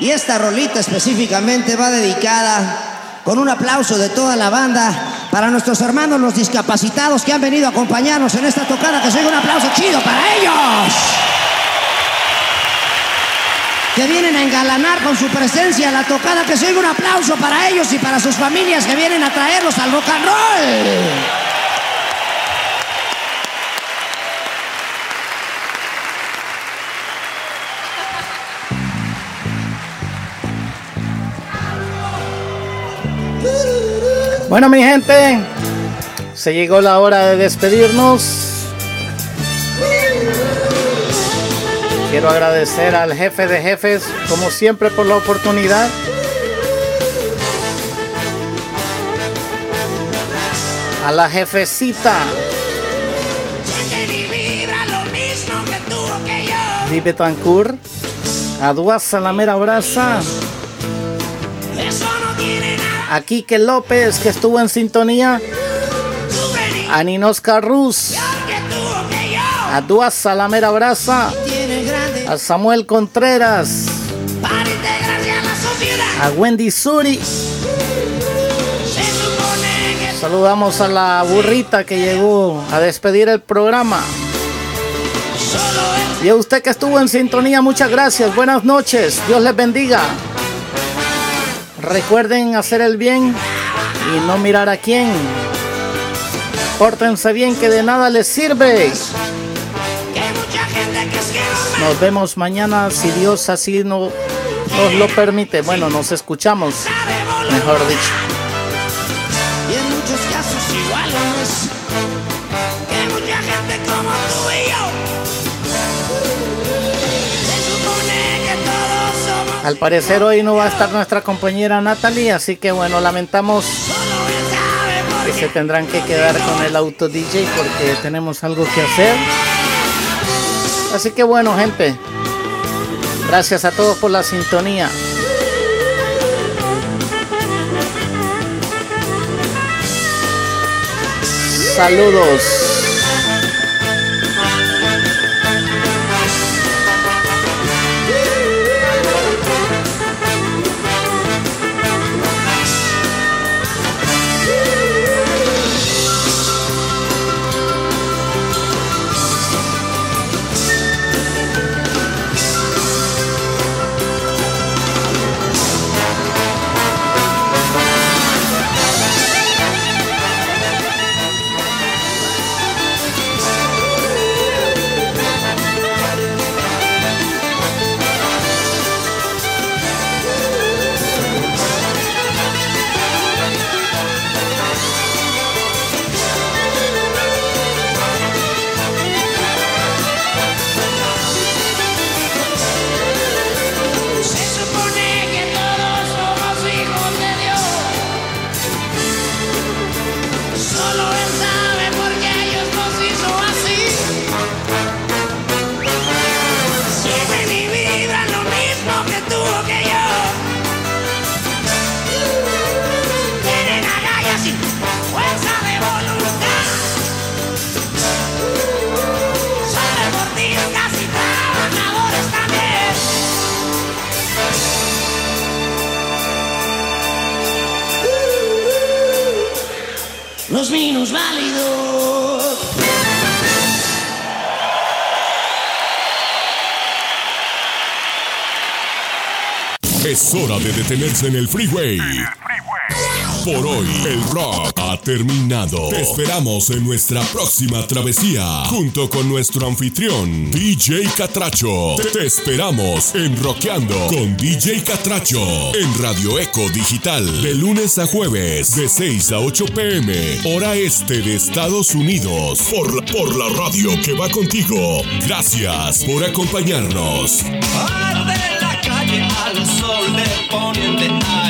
Y esta rolita específicamente va dedicada con un aplauso de toda la banda para nuestros hermanos los discapacitados que han venido a acompañarnos en esta tocada. Que se oiga un aplauso chido para ellos. Que vienen a engalanar con su presencia la tocada. Que se oiga un aplauso para ellos y para sus familias que vienen a traerlos al rock and roll. Bueno, mi gente, se llegó la hora de despedirnos. Quiero agradecer al jefe de jefes, como siempre, por la oportunidad. A la jefecita. Vive Tancur. A la mera brasa. A Quique López, que estuvo en sintonía. A Ninos Carrus. A Duasa la mera brasa. A Samuel Contreras. A Wendy Suri. Saludamos a la burrita que llegó a despedir el programa. Y a usted que estuvo en sintonía, muchas gracias. Buenas noches. Dios les bendiga. Recuerden hacer el bien y no mirar a quién. Pórtense bien que de nada les sirve. Nos vemos mañana si Dios así no, nos lo permite. Bueno, nos escuchamos, mejor dicho. Y en muchos casos iguales que Al parecer hoy no va a estar nuestra compañera Natalie, así que bueno, lamentamos que se tendrán que quedar con el auto DJ porque tenemos algo que hacer. Así que bueno, gente, gracias a todos por la sintonía. Saludos. Es hora de detenerse en el freeway. Por hoy, el rock ha terminado. Te esperamos en nuestra próxima travesía, junto con nuestro anfitrión, DJ Catracho. Te esperamos en Rockeando con DJ Catracho, en Radio Eco Digital, de lunes a jueves, de 6 a 8 pm, hora este de Estados Unidos, por la, por la radio que va contigo. Gracias por acompañarnos. Arde la calle